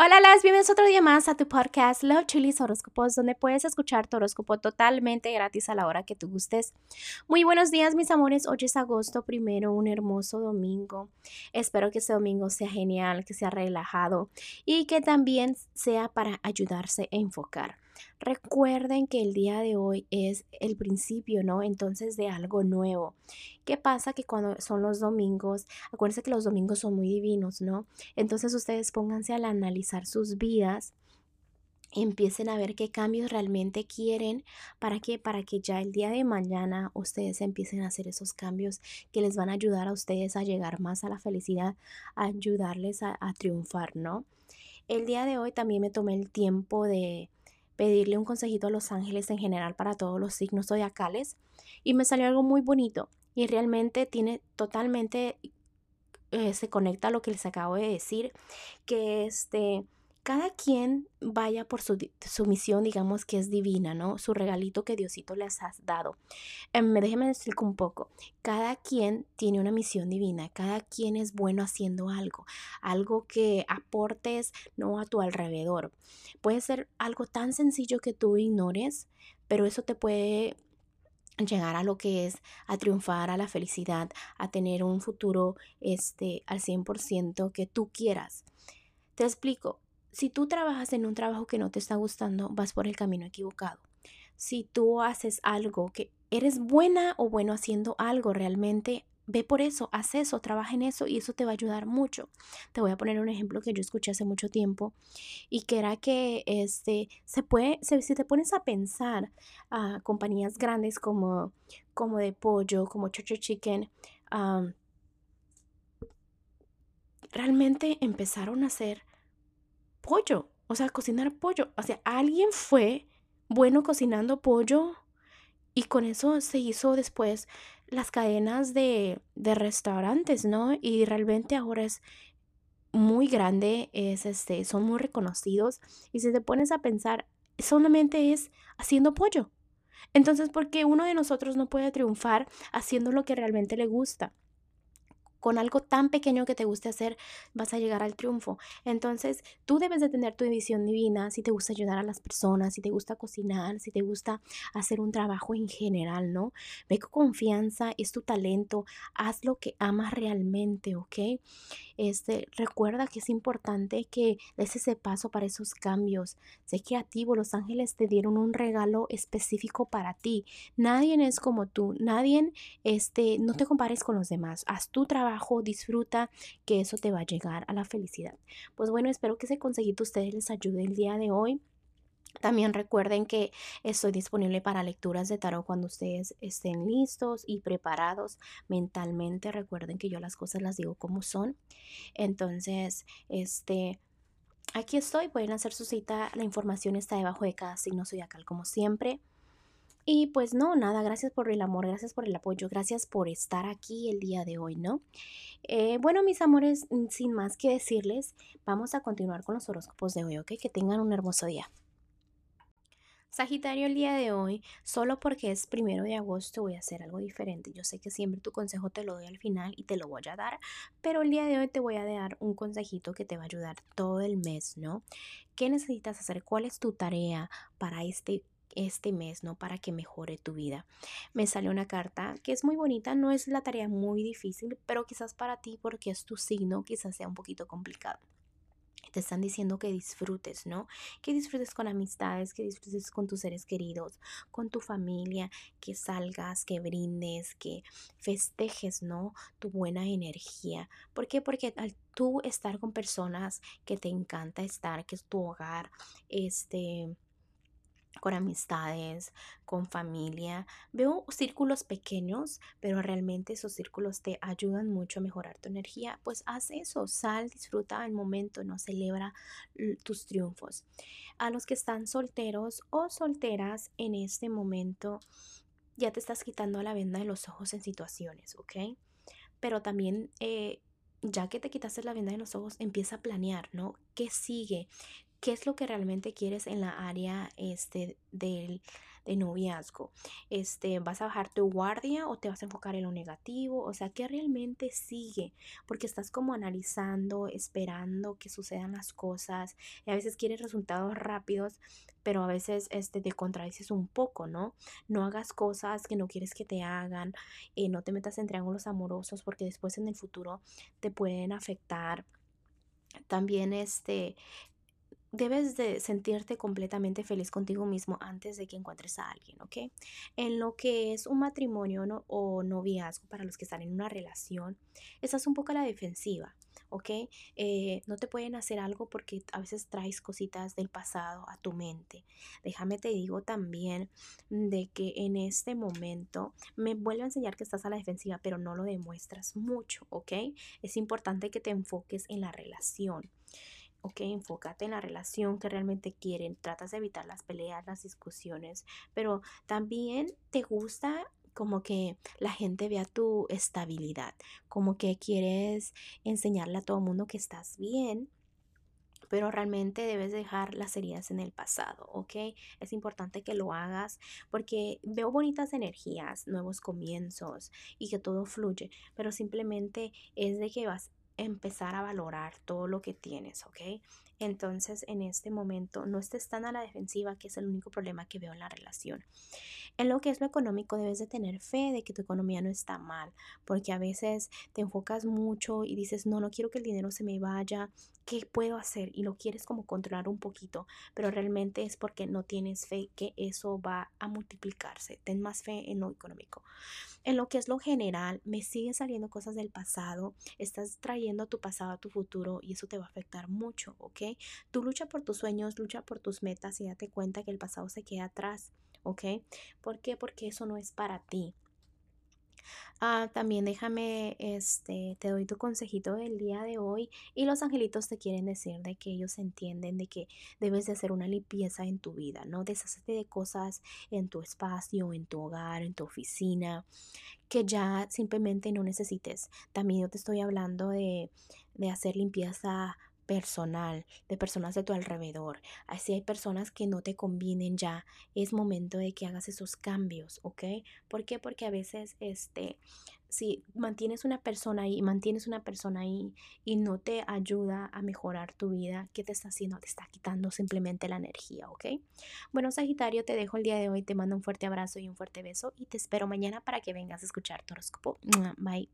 Hola, las bienvenidos otro día más a tu podcast Love Chilis Horóscopos, donde puedes escuchar tu horóscopo totalmente gratis a la hora que tú gustes. Muy buenos días, mis amores. Hoy es agosto primero, un hermoso domingo. Espero que este domingo sea genial, que sea relajado y que también sea para ayudarse a enfocar. Recuerden que el día de hoy es el principio, ¿no? Entonces de algo nuevo. ¿Qué pasa? Que cuando son los domingos, acuérdense que los domingos son muy divinos, ¿no? Entonces ustedes pónganse al analizar sus vidas empiecen a ver qué cambios realmente quieren para que para que ya el día de mañana ustedes empiecen a hacer esos cambios que les van a ayudar a ustedes a llegar más a la felicidad, a ayudarles a, a triunfar, ¿no? El día de hoy también me tomé el tiempo de pedirle un consejito a los ángeles en general para todos los signos zodiacales y me salió algo muy bonito y realmente tiene totalmente eh, se conecta a lo que les acabo de decir que este cada quien vaya por su, misión, digamos que es divina, ¿no? Su regalito que Diosito les ha dado. Eh, déjeme decir un poco. Cada quien tiene una misión divina, cada quien es bueno haciendo algo, algo que aportes, no a tu alrededor. Puede ser algo tan sencillo que tú ignores, pero eso te puede llegar a lo que es a triunfar, a la felicidad, a tener un futuro este al 100% que tú quieras. Te explico, si tú trabajas en un trabajo que no te está gustando, vas por el camino equivocado. Si tú haces algo que eres buena o bueno haciendo algo realmente, ve por eso, haz eso, trabaja en eso y eso te va a ayudar mucho. Te voy a poner un ejemplo que yo escuché hace mucho tiempo y que era que este, se puede, si te pones a pensar a compañías grandes como, como de pollo, como Church Chicken, realmente empezaron a hacer pollo, o sea, cocinar pollo. O sea, alguien fue bueno cocinando pollo y con eso se hizo después las cadenas de, de restaurantes, ¿no? Y realmente ahora es muy grande, es este, son muy reconocidos y si te pones a pensar, solamente es haciendo pollo. Entonces, ¿por qué uno de nosotros no puede triunfar haciendo lo que realmente le gusta? Con algo tan pequeño que te guste hacer, vas a llegar al triunfo. Entonces, tú debes de tener tu visión divina, si te gusta ayudar a las personas, si te gusta cocinar, si te gusta hacer un trabajo en general, ¿no? Ve con confianza, es tu talento, haz lo que amas realmente, ¿ok? Este, recuerda que es importante que des ese paso para esos cambios. Sé creativo, los ángeles te dieron un regalo específico para ti. Nadie es como tú, nadie, este, no te compares con los demás. Haz tu trabajo, disfruta, que eso te va a llegar a la felicidad. Pues bueno, espero que ese consejito ustedes les ayude el día de hoy. También recuerden que estoy disponible para lecturas de tarot cuando ustedes estén listos y preparados mentalmente. Recuerden que yo las cosas las digo como son. Entonces, este, aquí estoy. Pueden hacer su cita. La información está debajo de cada signo zodiacal como siempre. Y pues no, nada, gracias por el amor, gracias por el apoyo, gracias por estar aquí el día de hoy, ¿no? Eh, bueno, mis amores, mm, sin más que decirles, vamos a continuar con los horóscopos de hoy, ¿ok? Que tengan un hermoso día. Sagitario, el día de hoy, solo porque es primero de agosto, voy a hacer algo diferente. Yo sé que siempre tu consejo te lo doy al final y te lo voy a dar, pero el día de hoy te voy a dar un consejito que te va a ayudar todo el mes, ¿no? ¿Qué necesitas hacer? ¿Cuál es tu tarea para este este mes, ¿no? Para que mejore tu vida. Me sale una carta que es muy bonita, no es la tarea muy difícil, pero quizás para ti, porque es tu signo, quizás sea un poquito complicado te están diciendo que disfrutes, ¿no? Que disfrutes con amistades, que disfrutes con tus seres queridos, con tu familia, que salgas, que brindes, que festejes, ¿no? Tu buena energía. ¿Por qué? Porque al tú estar con personas que te encanta estar, que es tu hogar, este con amistades, con familia. Veo círculos pequeños, pero realmente esos círculos te ayudan mucho a mejorar tu energía. Pues haz eso, sal, disfruta el momento, no celebra tus triunfos. A los que están solteros o solteras en este momento, ya te estás quitando la venda de los ojos en situaciones, ¿ok? Pero también... Eh, ya que te quitaste la venda de los ojos, empieza a planear, ¿no? ¿Qué sigue? Qué es lo que realmente quieres en la área este, de de noviazgo. Este, ¿Vas a bajar tu guardia o te vas a enfocar en lo negativo? O sea, ¿qué realmente sigue? Porque estás como analizando, esperando que sucedan las cosas y a veces quieres resultados rápidos, pero a veces este, te contradices un poco, ¿no? No hagas cosas que no quieres que te hagan, eh, no te metas en triángulos amorosos porque después en el futuro te pueden afectar. También este, debes de sentirte completamente feliz contigo mismo antes de que encuentres a alguien, ¿ok? En lo que es un matrimonio o noviazgo para los que están en una relación, estás un poco a la defensiva, ¿ok? Eh, no te pueden hacer algo porque a veces traes cositas del pasado a tu mente. Déjame te digo también de que en este momento me vuelve a enseñar que estás a la defensiva, pero no lo demuestras mucho, ¿ok? Es importante que te enfoques en la relación ok, enfócate en la relación que realmente quieren, tratas de evitar las peleas, las discusiones, pero también te gusta como que la gente vea tu estabilidad, como que quieres enseñarle a todo el mundo que estás bien, pero realmente debes dejar las heridas en el pasado, ¿ok? Es importante que lo hagas porque veo bonitas energías, nuevos comienzos y que todo fluye, pero simplemente es de que vas empezar a valorar todo lo que tienes, ¿ok? Entonces, en este momento, no estés tan a la defensiva, que es el único problema que veo en la relación. En lo que es lo económico, debes de tener fe de que tu economía no está mal, porque a veces te enfocas mucho y dices, no, no quiero que el dinero se me vaya, ¿qué puedo hacer? Y lo quieres como controlar un poquito, pero realmente es porque no tienes fe que eso va a multiplicarse. Ten más fe en lo económico. En lo que es lo general, me siguen saliendo cosas del pasado, estás trayendo tu pasado a tu futuro y eso te va a afectar mucho, Tú lucha por tus sueños, lucha por tus metas y date cuenta que el pasado se queda atrás, ¿ok? ¿Por qué? Porque eso no es para ti. Ah, también déjame, este, te doy tu consejito del día de hoy y los angelitos te quieren decir de que ellos entienden de que debes de hacer una limpieza en tu vida, ¿no? Deshacerte de cosas en tu espacio, en tu hogar, en tu oficina, que ya simplemente no necesites. También yo te estoy hablando de, de hacer limpieza personal, de personas de tu alrededor. Así hay personas que no te convienen ya. Es momento de que hagas esos cambios, ¿ok? ¿Por qué? Porque a veces, este, si mantienes una persona ahí, mantienes una persona ahí y no te ayuda a mejorar tu vida, ¿qué te está haciendo? Te está quitando simplemente la energía, ¿ok? Bueno, Sagitario, te dejo el día de hoy, te mando un fuerte abrazo y un fuerte beso y te espero mañana para que vengas a escuchar tu horóscopo. Bye.